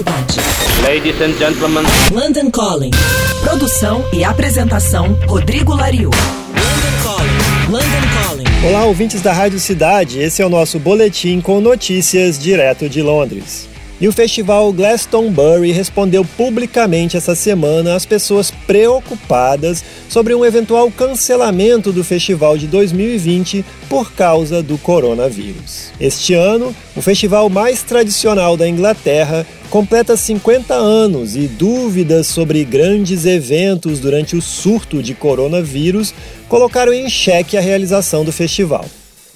Cidade. Ladies and gentlemen. London Calling. Produção e apresentação Rodrigo Lariu. London Calling. London Calling. Olá, ouvintes da Rádio Cidade. Esse é o nosso boletim com notícias direto de Londres. E o festival Glastonbury respondeu publicamente essa semana às pessoas preocupadas sobre um eventual cancelamento do festival de 2020 por causa do coronavírus. Este ano, o festival mais tradicional da Inglaterra completa 50 anos e dúvidas sobre grandes eventos durante o surto de coronavírus colocaram em xeque a realização do festival.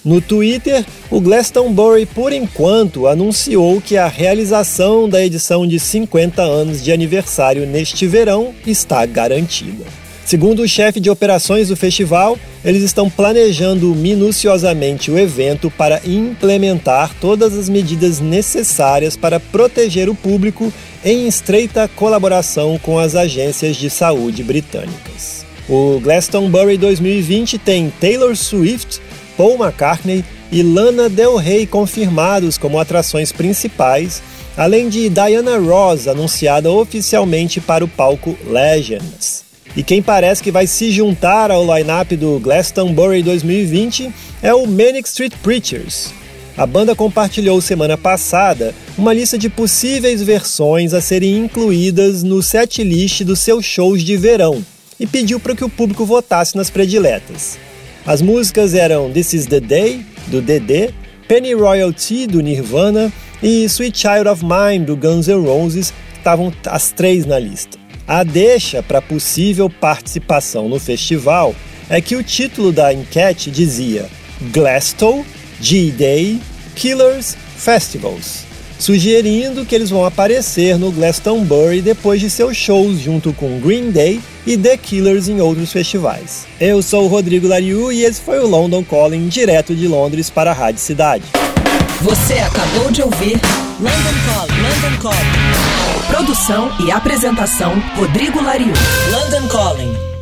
No Twitter, o Glastonbury, por enquanto, anunciou que a realização da edição de 50 anos de aniversário neste verão está garantida. Segundo o chefe de operações do festival, eles estão planejando minuciosamente o evento para implementar todas as medidas necessárias para proteger o público em estreita colaboração com as agências de saúde britânicas. O Glastonbury 2020 tem Taylor Swift, Paul McCartney e Lana Del Rey confirmados como atrações principais, além de Diana Ross anunciada oficialmente para o palco Legends. E quem parece que vai se juntar ao line-up do Glastonbury 2020 é o Manic Street Preachers. A banda compartilhou semana passada uma lista de possíveis versões a serem incluídas no setlist dos seus shows de verão e pediu para que o público votasse nas prediletas. As músicas eram This Is The Day, do DD, Penny Royalty, do Nirvana e Sweet Child of Mine, do Guns N' Roses, estavam as três na lista. A deixa para possível participação no festival é que o título da enquete dizia Glasgow, G-Day, Killers, Festivals sugerindo que eles vão aparecer no Glastonbury depois de seus shows junto com Green Day e The Killers em outros festivais. Eu sou o Rodrigo Lariu e esse foi o London Calling direto de Londres para a Rádio Cidade. Você acabou de ouvir London Calling. London Calling. Produção e apresentação Rodrigo Lariu. London Calling.